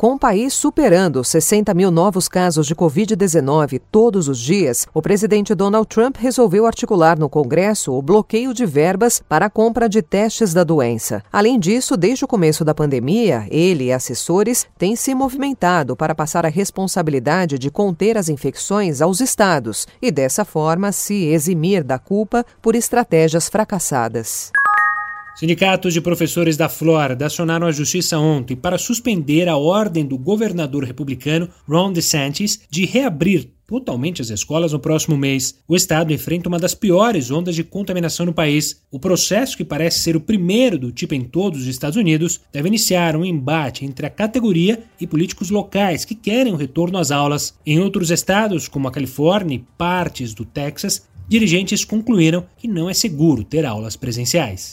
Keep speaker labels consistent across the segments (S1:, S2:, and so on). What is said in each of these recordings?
S1: Com o país superando 60 mil novos casos de Covid-19 todos os dias, o presidente Donald Trump resolveu articular no Congresso o bloqueio de verbas para a compra de testes da doença. Além disso, desde o começo da pandemia, ele e assessores têm se movimentado para passar a responsabilidade de conter as infecções aos estados e, dessa forma, se eximir da culpa por estratégias fracassadas.
S2: Sindicatos de professores da Flórida acionaram a justiça ontem para suspender a ordem do governador republicano Ron DeSantis de reabrir totalmente as escolas no próximo mês. O estado enfrenta uma das piores ondas de contaminação no país. O processo, que parece ser o primeiro do tipo em todos os Estados Unidos, deve iniciar um embate entre a categoria e políticos locais que querem o retorno às aulas. Em outros estados, como a Califórnia e partes do Texas, dirigentes concluíram que não é seguro ter aulas presenciais.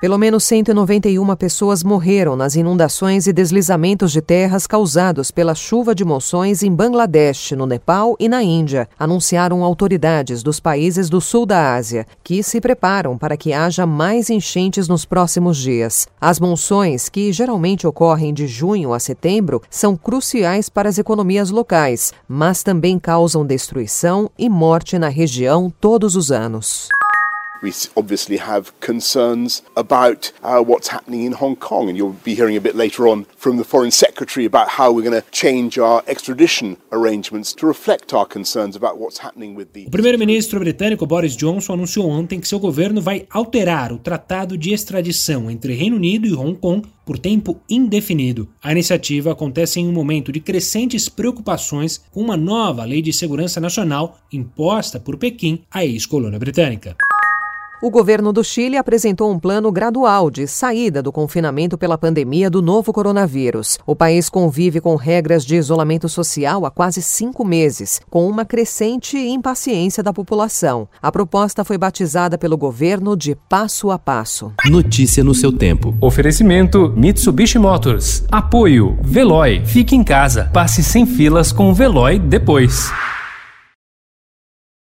S1: Pelo menos 191 pessoas morreram nas inundações e deslizamentos de terras causados pela chuva de monções em Bangladesh, no Nepal e na Índia, anunciaram autoridades dos países do sul da Ásia, que se preparam para que haja mais enchentes nos próximos dias. As monções, que geralmente ocorrem de junho a setembro, são cruciais para as economias locais, mas também causam destruição e morte na região todos os anos.
S3: We obviously have concerns about uh, what's happening in Hong Kong, and you'll be hearing a bit later on from the Foreign Secretary about how we're going to change our extradition arrangements to reflect our concerns about what's happening with the.
S2: O primeiro-ministro britânico Boris Johnson anunciou ontem que seu governo vai alterar o tratado de extradição entre Reino Unido e Hong Kong por tempo indefinido. A iniciativa acontece em um momento de crescentes preocupações com uma nova lei de segurança nacional imposta por Pequim à ex-colônia britânica.
S1: O governo do Chile apresentou um plano gradual de saída do confinamento pela pandemia do novo coronavírus. O país convive com regras de isolamento social há quase cinco meses, com uma crescente impaciência da população. A proposta foi batizada pelo governo de Passo a Passo.
S4: Notícia no seu tempo.
S5: Oferecimento Mitsubishi Motors. Apoio Veloy. Fique em casa. Passe sem filas com o Veloy depois.